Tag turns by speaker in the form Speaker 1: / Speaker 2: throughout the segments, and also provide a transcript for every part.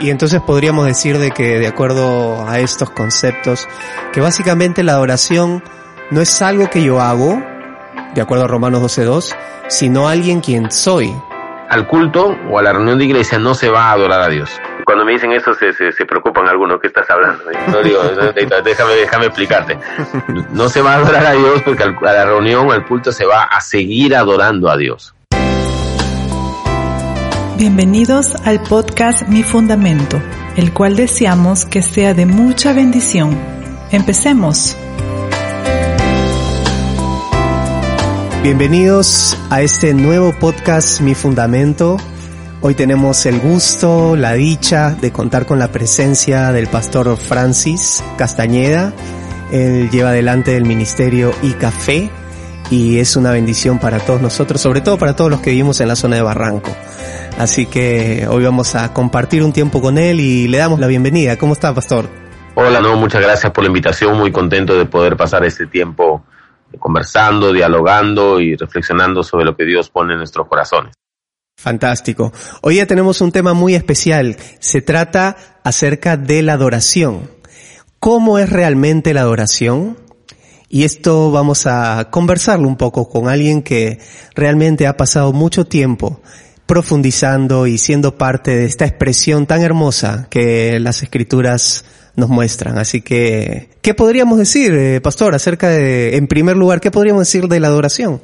Speaker 1: Y entonces podríamos decir de que de acuerdo a estos conceptos, que básicamente la adoración no es algo que yo hago, de acuerdo a Romanos 12.2, sino alguien quien soy.
Speaker 2: Al culto o a la reunión de iglesia no se va a adorar a Dios. Cuando me dicen eso se, se, se preocupan algunos, ¿qué estás hablando? No digo, déjame, déjame explicarte. No se va a adorar a Dios porque a la reunión o al culto se va a seguir adorando a Dios.
Speaker 3: Bienvenidos al podcast Mi Fundamento, el cual deseamos que sea de mucha bendición. Empecemos.
Speaker 1: Bienvenidos a este nuevo podcast Mi Fundamento. Hoy tenemos el gusto, la dicha de contar con la presencia del pastor Francis Castañeda. Él lleva adelante el ministerio y café y es una bendición para todos nosotros, sobre todo para todos los que vivimos en la zona de Barranco. Así que hoy vamos a compartir un tiempo con él y le damos la bienvenida. ¿Cómo está, pastor?
Speaker 2: Hola, no, muchas gracias por la invitación. Muy contento de poder pasar este tiempo conversando, dialogando y reflexionando sobre lo que Dios pone en nuestros corazones.
Speaker 1: Fantástico. Hoy ya tenemos un tema muy especial. Se trata acerca de la adoración. ¿Cómo es realmente la adoración? Y esto vamos a conversarlo un poco con alguien que realmente ha pasado mucho tiempo profundizando y siendo parte de esta expresión tan hermosa que las escrituras nos muestran. Así que, ¿qué podríamos decir, eh, pastor, acerca de, en primer lugar, qué podríamos decir de la adoración?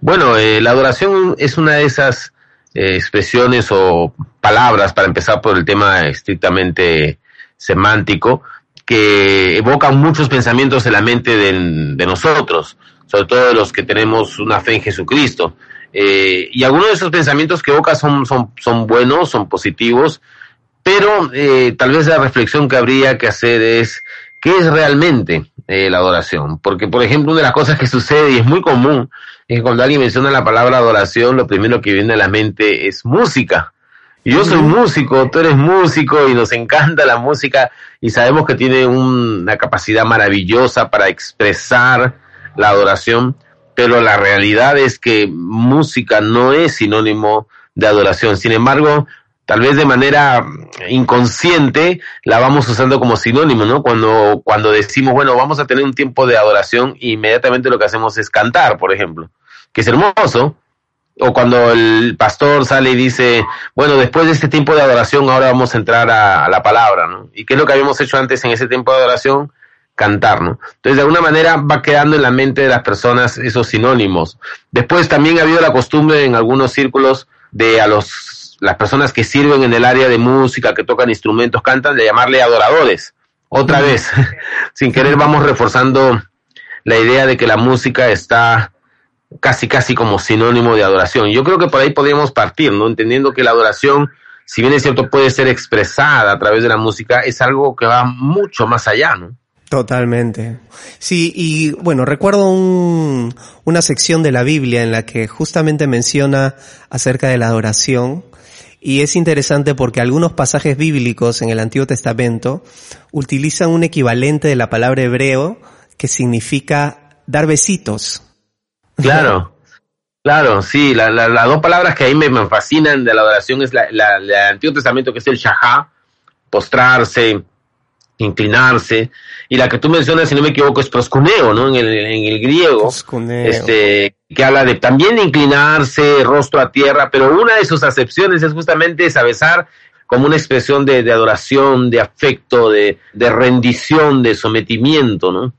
Speaker 2: Bueno, eh, la adoración es una de esas eh, expresiones o palabras, para empezar por el tema estrictamente semántico, que evocan muchos pensamientos en la mente de, de nosotros, sobre todo de los que tenemos una fe en Jesucristo. Eh, y algunos de esos pensamientos que evoca son, son, son buenos, son positivos, pero eh, tal vez la reflexión que habría que hacer es qué es realmente eh, la adoración. Porque, por ejemplo, una de las cosas que sucede y es muy común es que cuando alguien menciona la palabra adoración, lo primero que viene a la mente es música. Yo soy músico, tú eres músico y nos encanta la música y sabemos que tiene una capacidad maravillosa para expresar la adoración pero la realidad es que música no es sinónimo de adoración. Sin embargo, tal vez de manera inconsciente la vamos usando como sinónimo, ¿no? Cuando, cuando decimos, bueno, vamos a tener un tiempo de adoración, inmediatamente lo que hacemos es cantar, por ejemplo, que es hermoso. O cuando el pastor sale y dice, bueno, después de este tiempo de adoración, ahora vamos a entrar a, a la palabra, ¿no? ¿Y qué es lo que habíamos hecho antes en ese tiempo de adoración? Cantar, ¿no? Entonces, de alguna manera va quedando en la mente de las personas esos sinónimos. Después también ha habido la costumbre en algunos círculos de a los las personas que sirven en el área de música, que tocan instrumentos, cantan, de llamarle adoradores. Otra vez, sin querer vamos reforzando la idea de que la música está casi casi como sinónimo de adoración. Yo creo que por ahí podríamos partir, ¿no? Entendiendo que la adoración, si bien es cierto, puede ser expresada a través de la música, es algo que va mucho más allá, ¿no?
Speaker 1: Totalmente. Sí, y bueno, recuerdo un, una sección de la Biblia en la que justamente menciona acerca de la adoración. Y es interesante porque algunos pasajes bíblicos en el Antiguo Testamento utilizan un equivalente de la palabra hebreo que significa dar besitos.
Speaker 2: Claro, claro, sí, las la, dos palabras que ahí me, me, fascinan de la adoración es la, del Antiguo Testamento que es el shahá, postrarse, inclinarse, y la que tú mencionas, si no me equivoco, es proscuneo, ¿no? En el, en el griego, proscuneo. este, que habla de también inclinarse, rostro a tierra, pero una de sus acepciones es justamente esa besar como una expresión de, de adoración, de afecto, de, de rendición, de sometimiento, ¿no?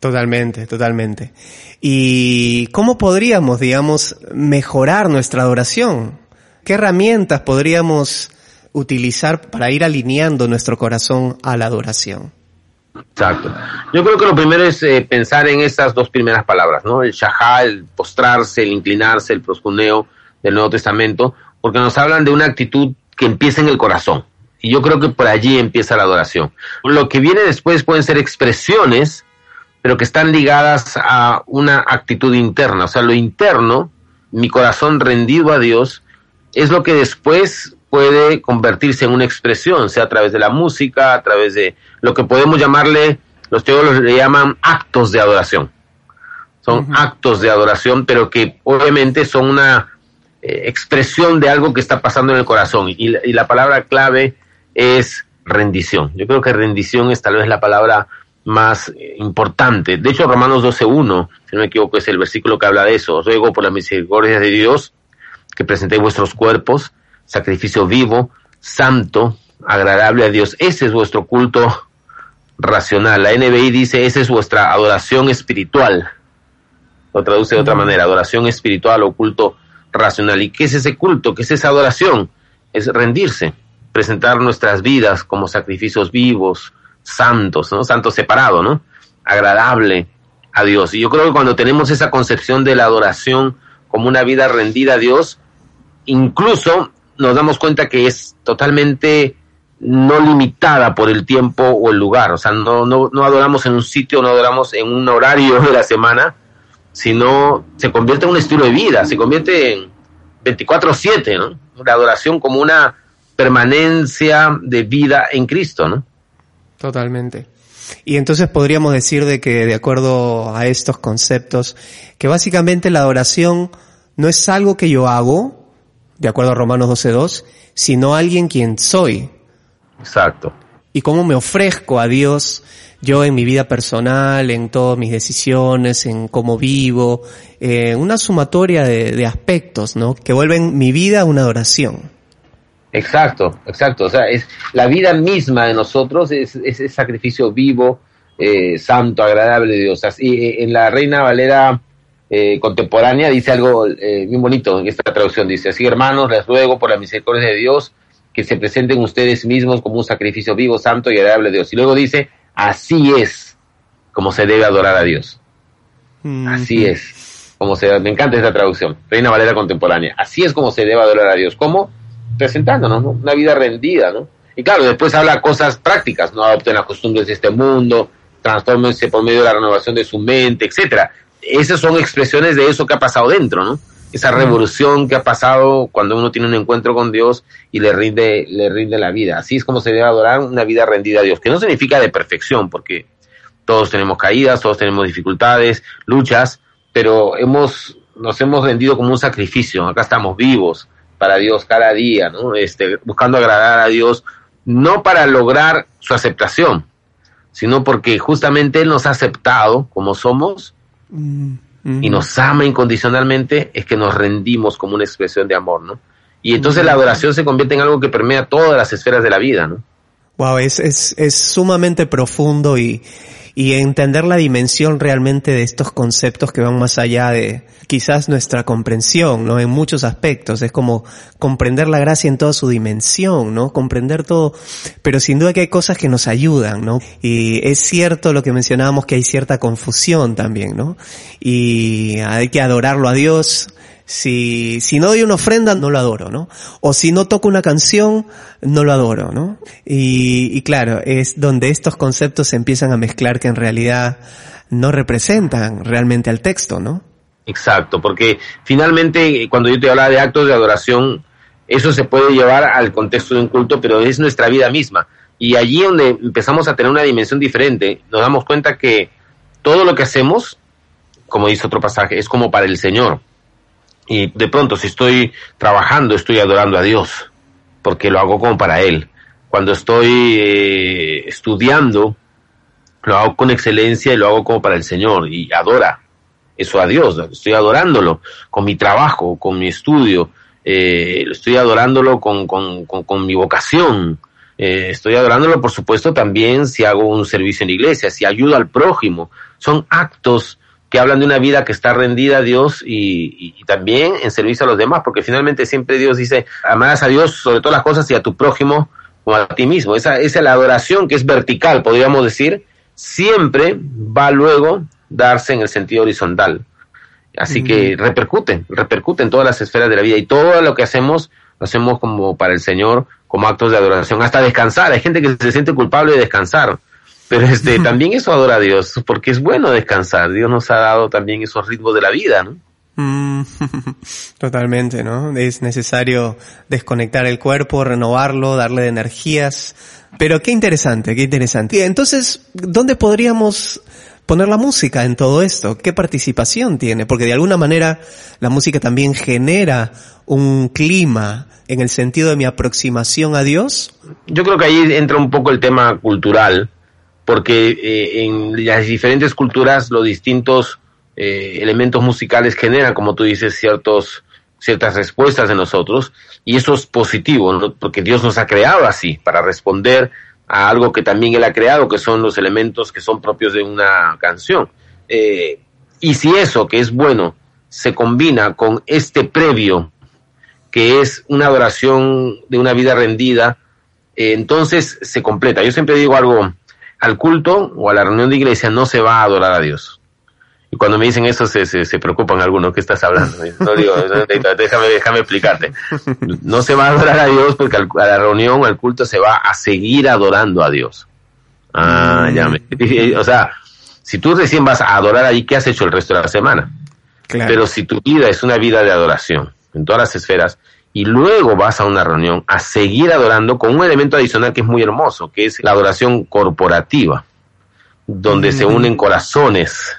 Speaker 1: Totalmente, totalmente. ¿Y cómo podríamos, digamos, mejorar nuestra adoración? ¿Qué herramientas podríamos utilizar para ir alineando nuestro corazón a la adoración?
Speaker 2: Exacto. Yo creo que lo primero es eh, pensar en estas dos primeras palabras, ¿no? El shahá, el postrarse, el inclinarse, el proscuneo del Nuevo Testamento, porque nos hablan de una actitud que empieza en el corazón. Y yo creo que por allí empieza la adoración. Lo que viene después pueden ser expresiones, pero que están ligadas a una actitud interna. O sea, lo interno, mi corazón rendido a Dios, es lo que después puede convertirse en una expresión, sea a través de la música, a través de lo que podemos llamarle, los teólogos le llaman actos de adoración. Son actos de adoración, pero que obviamente son una eh, expresión de algo que está pasando en el corazón. Y, y la palabra clave es rendición. Yo creo que rendición es tal vez la palabra más eh, importante. De hecho, Romanos 12.1, si no me equivoco, es el versículo que habla de eso. Ruego por la misericordia de Dios que presentéis vuestros cuerpos, sacrificio vivo, santo, agradable a Dios. Ese es vuestro culto racional. La NBI dice, esa es vuestra adoración espiritual. Lo traduce de otra manera, adoración espiritual o culto racional. ¿Y qué es ese culto? ¿Qué es esa adoración? Es rendirse presentar nuestras vidas como sacrificios vivos, santos, ¿no? Santo separado, ¿no? Agradable a Dios. Y yo creo que cuando tenemos esa concepción de la adoración como una vida rendida a Dios, incluso nos damos cuenta que es totalmente no limitada por el tiempo o el lugar. O sea, no, no, no adoramos en un sitio, no adoramos en un horario de la semana, sino se convierte en un estilo de vida, se convierte en 24/7, ¿no? La adoración como una permanencia de vida en Cristo, ¿no?
Speaker 1: Totalmente. Y entonces podríamos decir de que de acuerdo a estos conceptos, que básicamente la adoración no es algo que yo hago, de acuerdo a Romanos 12.2, sino alguien quien soy.
Speaker 2: Exacto.
Speaker 1: Y cómo me ofrezco a Dios yo en mi vida personal, en todas mis decisiones, en cómo vivo, en una sumatoria de, de aspectos, ¿no? Que vuelven mi vida una adoración.
Speaker 2: Exacto, exacto. O sea, es la vida misma de nosotros es sacrificio vivo, eh, santo, agradable de Dios. Así, eh, en la Reina Valera eh, contemporánea dice algo eh, muy bonito en esta traducción. Dice, así hermanos, les ruego por la misericordia de Dios que se presenten ustedes mismos como un sacrificio vivo, santo y agradable de Dios. Y luego dice, así es como se debe adorar a Dios. Así es. Como se, me encanta esta traducción. Reina Valera contemporánea. Así es como se debe adorar a Dios. ¿Cómo? presentándonos, ¿no? Una vida rendida, ¿no? Y claro, después habla cosas prácticas, no adopten las costumbres de este mundo, transfórmense por medio de la renovación de su mente, etcétera. Esas son expresiones de eso que ha pasado dentro, ¿no? Esa revolución que ha pasado cuando uno tiene un encuentro con Dios y le rinde, le rinde la vida. Así es como se debe adorar una vida rendida a Dios, que no significa de perfección, porque todos tenemos caídas, todos tenemos dificultades, luchas, pero hemos, nos hemos rendido como un sacrificio. Acá estamos vivos, para Dios cada día, ¿no? Este, buscando agradar a Dios, no para lograr su aceptación, sino porque justamente Él nos ha aceptado como somos y nos ama incondicionalmente, es que nos rendimos como una expresión de amor, ¿no? Y entonces la adoración se convierte en algo que permea todas las esferas de la vida, ¿no?
Speaker 1: Wow, es, es, es sumamente profundo y, y entender la dimensión realmente de estos conceptos que van más allá de quizás nuestra comprensión, ¿no? En muchos aspectos. Es como comprender la gracia en toda su dimensión, ¿no? Comprender todo. Pero sin duda que hay cosas que nos ayudan, ¿no? Y es cierto lo que mencionábamos que hay cierta confusión también, ¿no? Y hay que adorarlo a Dios, si, si no doy una ofrenda, no lo adoro, ¿no? O si no toco una canción, no lo adoro, ¿no? Y, y claro, es donde estos conceptos se empiezan a mezclar que en realidad no representan realmente al texto, ¿no?
Speaker 2: Exacto, porque finalmente cuando yo te hablaba de actos de adoración, eso se puede llevar al contexto de un culto, pero es nuestra vida misma. Y allí donde empezamos a tener una dimensión diferente, nos damos cuenta que todo lo que hacemos, como dice otro pasaje, es como para el Señor. Y de pronto, si estoy trabajando, estoy adorando a Dios, porque lo hago como para Él. Cuando estoy eh, estudiando, lo hago con excelencia y lo hago como para el Señor y adora eso a Dios. Estoy adorándolo con mi trabajo, con mi estudio, eh, estoy adorándolo con, con, con, mi vocación. Eh, estoy adorándolo, por supuesto, también si hago un servicio en la iglesia, si ayudo al prójimo. Son actos que hablan de una vida que está rendida a Dios y, y, también en servicio a los demás, porque finalmente siempre Dios dice, amarás a Dios sobre todas las cosas y a tu prójimo como a ti mismo. Esa, esa es la adoración que es vertical, podríamos decir, siempre va luego darse en el sentido horizontal. Así que repercuten, repercuten en todas las esferas de la vida y todo lo que hacemos lo hacemos como para el Señor, como actos de adoración, hasta descansar. Hay gente que se siente culpable de descansar, pero este también eso adora a Dios, porque es bueno descansar. Dios nos ha dado también esos ritmos de la vida, ¿no?
Speaker 1: Mm, totalmente, ¿no? Es necesario desconectar el cuerpo, renovarlo, darle energías. Pero qué interesante, qué interesante. Entonces, ¿dónde podríamos poner la música en todo esto? ¿Qué participación tiene? Porque de alguna manera la música también genera un clima en el sentido de mi aproximación a Dios.
Speaker 2: Yo creo que ahí entra un poco el tema cultural, porque eh, en las diferentes culturas los distintos eh, elementos musicales generan, como tú dices, ciertos, ciertas respuestas de nosotros, y eso es positivo, porque Dios nos ha creado así, para responder a algo que también Él ha creado, que son los elementos que son propios de una canción. Eh, y si eso, que es bueno, se combina con este previo, que es una adoración de una vida rendida, eh, entonces se completa. Yo siempre digo algo, al culto o a la reunión de iglesia no se va a adorar a Dios. Y cuando me dicen eso se, se, preocupan algunos, ¿qué estás hablando? No digo, déjame, déjame explicarte. No se va a adorar a Dios porque a la reunión, al culto se va a seguir adorando a Dios. Ah, ya me, o sea, si tú recién vas a adorar ahí, ¿qué has hecho el resto de la semana? Pero si tu vida es una vida de adoración en todas las esferas y luego vas a una reunión a seguir adorando con un elemento adicional que es muy hermoso, que es la adoración corporativa, donde se unen corazones,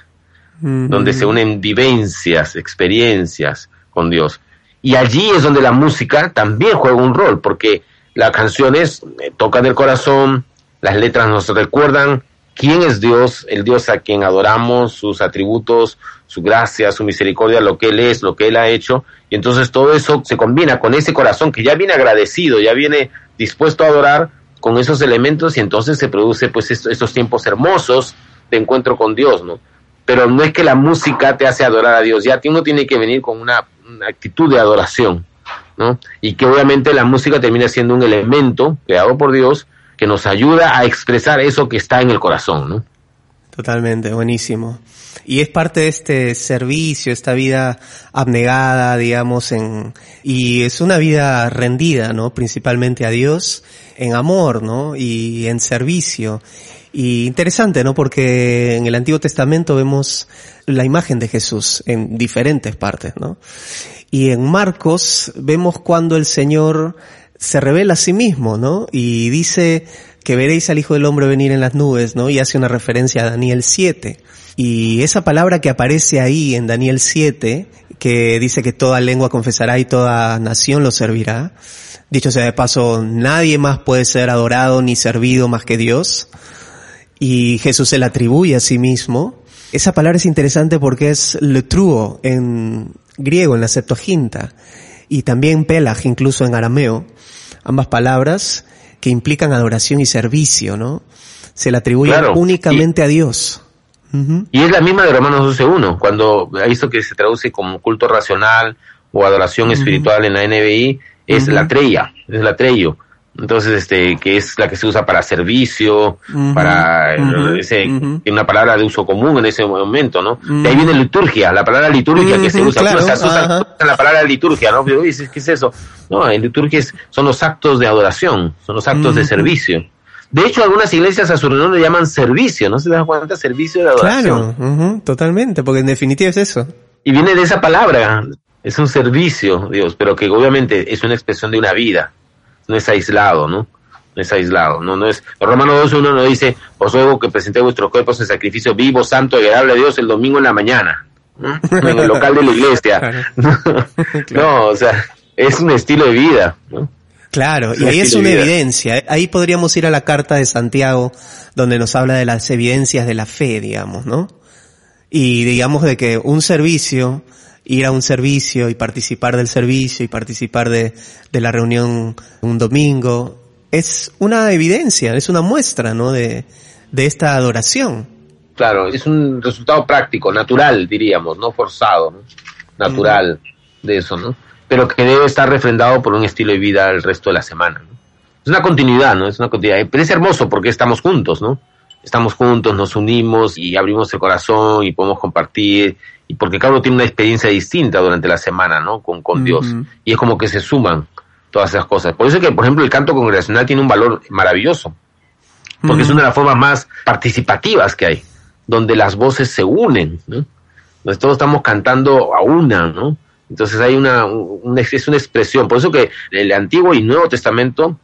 Speaker 2: donde se unen vivencias, experiencias con Dios. Y allí es donde la música también juega un rol, porque las canciones eh, tocan el corazón, las letras nos recuerdan quién es Dios, el Dios a quien adoramos, sus atributos, su gracia, su misericordia, lo que Él es, lo que Él ha hecho. Y entonces todo eso se combina con ese corazón que ya viene agradecido, ya viene dispuesto a adorar con esos elementos y entonces se produce pues estos tiempos hermosos de encuentro con Dios, ¿no? pero no es que la música te hace adorar a Dios, ya uno tiene que venir con una, actitud de adoración, ¿no? Y que obviamente la música termina siendo un elemento creado por Dios que nos ayuda a expresar eso que está en el corazón, ¿no?
Speaker 1: Totalmente, buenísimo. Y es parte de este servicio, esta vida abnegada, digamos, en, y es una vida rendida, ¿no? Principalmente a Dios, en amor, ¿no? Y en servicio. Y interesante, ¿no? Porque en el Antiguo Testamento vemos la imagen de Jesús en diferentes partes, ¿no? Y en Marcos vemos cuando el Señor se revela a sí mismo, ¿no? Y dice que veréis al Hijo del Hombre venir en las nubes, ¿no? Y hace una referencia a Daniel 7. Y esa palabra que aparece ahí en Daniel 7, que dice que toda lengua confesará y toda nación lo servirá, dicho sea de paso, nadie más puede ser adorado ni servido más que Dios y Jesús se la atribuye a sí mismo. Esa palabra es interesante porque es letruo en griego, en la Septuaginta, y también pelag, incluso en arameo, ambas palabras que implican adoración y servicio, ¿no? Se la atribuye únicamente a Dios.
Speaker 2: Y es la misma de Romanos 12.1, cuando esto que se traduce como culto racional o adoración espiritual en la NBI, es la treya, es la treyo. Entonces, este, que es la que se usa para servicio, para ese, una palabra de uso común en ese momento, ¿no? De ahí viene liturgia, la palabra liturgia que se usa, claro, se usa la palabra liturgia, ¿no? Pero dices, ¿qué es eso? No, en liturgia son los actos de adoración, son los actos de servicio. De hecho, algunas iglesias a su reunión le llaman servicio, ¿no se dan cuenta? Servicio de adoración.
Speaker 1: Claro, totalmente, porque en definitiva es eso.
Speaker 2: Y viene de esa palabra, es un servicio, Dios, pero que obviamente es una expresión de una vida no es aislado, ¿no? No es aislado, no, no es. Romano 12, uno no dice, os ruego que presente vuestros cuerpos en sacrificio vivo, santo, agradable a Dios el domingo en la mañana, ¿no? en el local de la iglesia. No, o sea, es un estilo de vida, ¿no?
Speaker 1: Claro, y ahí es una evidencia. Ahí podríamos ir a la carta de Santiago, donde nos habla de las evidencias de la fe, digamos, ¿no? Y digamos de que un servicio ir a un servicio y participar del servicio y participar de, de la reunión un domingo, es una evidencia, es una muestra, ¿no? De, de esta adoración.
Speaker 2: Claro, es un resultado práctico, natural, diríamos, no forzado, ¿no? natural de eso, ¿no? Pero que debe estar refrendado por un estilo de vida el resto de la semana. ¿no? Es una continuidad, ¿no? Es una continuidad. Pero es hermoso porque estamos juntos, ¿no? Estamos juntos, nos unimos y abrimos el corazón y podemos compartir, y porque cada uno tiene una experiencia distinta durante la semana, ¿no? Con, con Dios. Y es como que se suman todas esas cosas. Por eso que, por ejemplo, el canto congregacional tiene un valor maravilloso, porque es una de las formas más participativas que hay, donde las voces se unen, ¿no? Donde todos estamos cantando a una, ¿no? Entonces hay una, una, es una expresión. Por eso que el Antiguo y Nuevo Testamento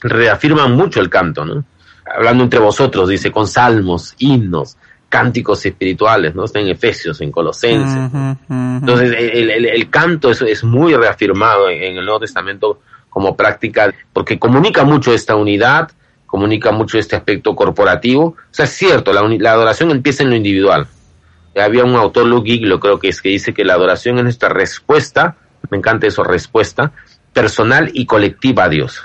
Speaker 2: reafirman mucho el canto, ¿no? Hablando entre vosotros, dice, con salmos, himnos, cánticos espirituales, ¿no? Está en Efesios, en Colosenses. Entonces, el, el, el, canto es, es muy reafirmado en, en, el Nuevo Testamento como práctica, porque comunica mucho esta unidad, comunica mucho este aspecto corporativo. O sea, es cierto, la, la adoración empieza en lo individual. Había un autor, Luke Giglio, creo que es, que dice que la adoración es nuestra respuesta, me encanta eso, respuesta, personal y colectiva a Dios.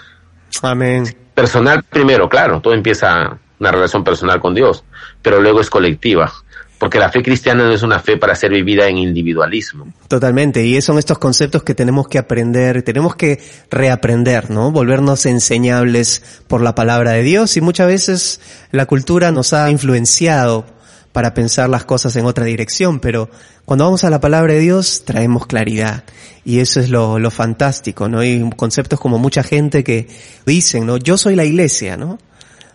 Speaker 1: Amén.
Speaker 2: Personal primero, claro, todo empieza una relación personal con Dios, pero luego es colectiva. Porque la fe cristiana no es una fe para ser vivida en individualismo.
Speaker 1: Totalmente, y son estos conceptos que tenemos que aprender, tenemos que reaprender, ¿no? Volvernos enseñables por la palabra de Dios y muchas veces la cultura nos ha influenciado para pensar las cosas en otra dirección, pero cuando vamos a la palabra de Dios traemos claridad y eso es lo, lo fantástico, ¿no? Hay conceptos como mucha gente que dicen, ¿no? Yo soy la iglesia, ¿no?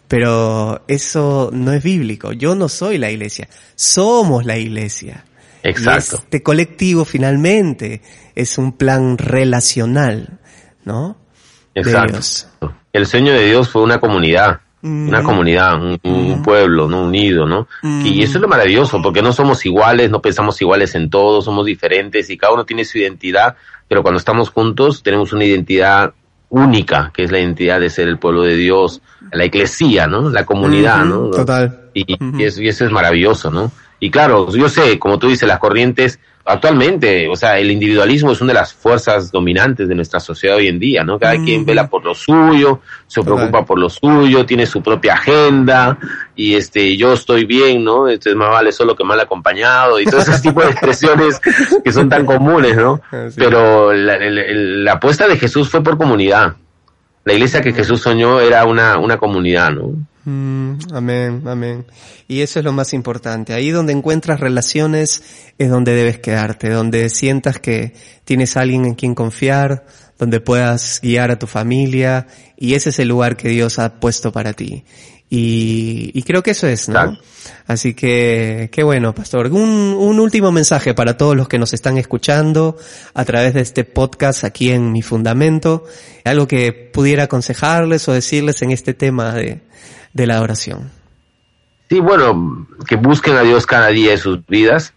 Speaker 1: Pero eso no es bíblico. Yo no soy la iglesia. Somos la iglesia.
Speaker 2: Exacto.
Speaker 1: Y este colectivo finalmente es un plan relacional, ¿no?
Speaker 2: Exacto. El sueño de Dios fue una comunidad. Mm. Una comunidad, un, un, pueblo, ¿no? Unido, ¿no? Mm. Y eso es lo maravilloso, porque no somos iguales, no pensamos iguales en todo, somos diferentes y cada uno tiene su identidad, pero cuando estamos juntos tenemos una identidad única, que es la identidad de ser el pueblo de Dios, la iglesia, ¿no? La comunidad,
Speaker 1: ¿no? Total.
Speaker 2: Y, y, eso, y, eso, es maravilloso, ¿no? Y claro, yo sé, como tú dices, las corrientes, actualmente, o sea, el individualismo es una de las fuerzas dominantes de nuestra sociedad hoy en día, ¿no? Cada quien vela por lo suyo, se preocupa por lo suyo, tiene su propia agenda, y este, yo estoy bien, ¿no? Este es más vale solo que mal acompañado, y todo ese tipo de expresiones que son tan comunes, ¿no? Sí. Pero la, la, la apuesta de Jesús fue por comunidad la iglesia que Jesús soñó era una, una comunidad, ¿no?
Speaker 1: Mm, amén, amén. Y eso es lo más importante. Ahí donde encuentras relaciones es donde debes quedarte, donde sientas que tienes a alguien en quien confiar, donde puedas guiar a tu familia, y ese es el lugar que Dios ha puesto para ti. Y, y creo que eso es, ¿no? Así que, qué bueno, pastor. Un, un último mensaje para todos los que nos están escuchando a través de este podcast aquí en Mi Fundamento. Algo que pudiera aconsejarles o decirles en este tema de, de la adoración.
Speaker 2: Sí, bueno, que busquen a Dios cada día de sus vidas,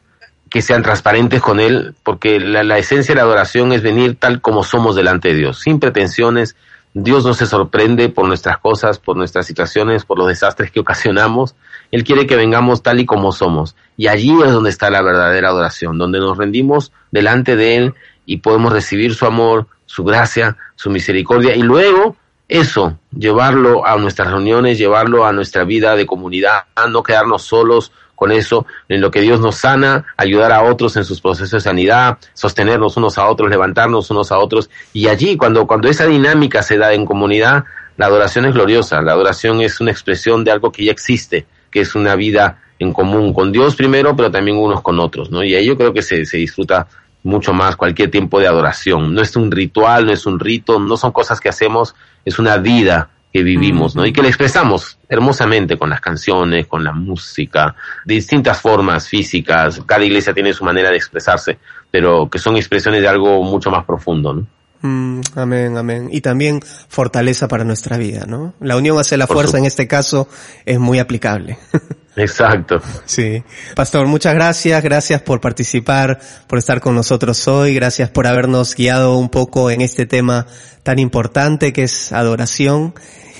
Speaker 2: que sean transparentes con Él, porque la, la esencia de la adoración es venir tal como somos delante de Dios, sin pretensiones, Dios no se sorprende por nuestras cosas, por nuestras situaciones, por los desastres que ocasionamos. Él quiere que vengamos tal y como somos. Y allí es donde está la verdadera adoración, donde nos rendimos delante de Él y podemos recibir su amor, su gracia, su misericordia y luego eso, llevarlo a nuestras reuniones, llevarlo a nuestra vida de comunidad, no quedarnos solos con eso, en lo que Dios nos sana, ayudar a otros en sus procesos de sanidad, sostenernos unos a otros, levantarnos unos a otros. Y allí, cuando, cuando esa dinámica se da en comunidad, la adoración es gloriosa. La adoración es una expresión de algo que ya existe, que es una vida en común con Dios primero, pero también unos con otros, ¿no? Y ahí yo creo que se, se disfruta mucho más cualquier tiempo de adoración. No es un ritual, no es un rito, no son cosas que hacemos, es una vida que vivimos, ¿no? Y que la expresamos hermosamente con las canciones, con la música, de distintas formas físicas. Cada iglesia tiene su manera de expresarse, pero que son expresiones de algo mucho más profundo, ¿no?
Speaker 1: Mm, amén, amén. Y también fortaleza para nuestra vida, ¿no? La unión hace la Por fuerza, su... en este caso, es muy aplicable.
Speaker 2: Exacto.
Speaker 1: Sí. Pastor, muchas gracias. Gracias por participar, por estar con nosotros hoy. Gracias por habernos guiado un poco en este tema tan importante que es adoración.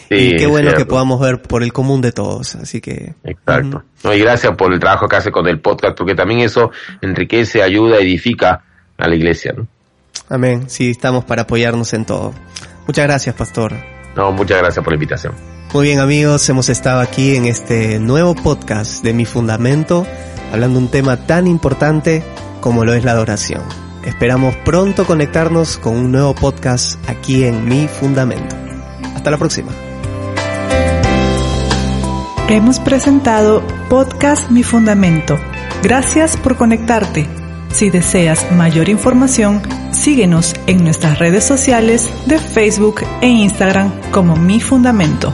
Speaker 1: Sí, y qué bueno que podamos ver por el común de todos. Así que.
Speaker 2: Exacto. Uh -huh. no, y gracias por el trabajo que hace con el podcast, porque también eso enriquece, ayuda, edifica a la iglesia, ¿no?
Speaker 1: Amén. Sí, estamos para apoyarnos en todo. Muchas gracias, Pastor.
Speaker 2: No, muchas gracias por la invitación.
Speaker 1: Muy bien amigos, hemos estado aquí en este nuevo podcast de Mi Fundamento, hablando un tema tan importante como lo es la adoración. Esperamos pronto conectarnos con un nuevo podcast aquí en Mi Fundamento. Hasta la próxima.
Speaker 3: Hemos presentado Podcast Mi Fundamento. Gracias por conectarte. Si deseas mayor información, síguenos en nuestras redes sociales de Facebook e Instagram como Mi Fundamento.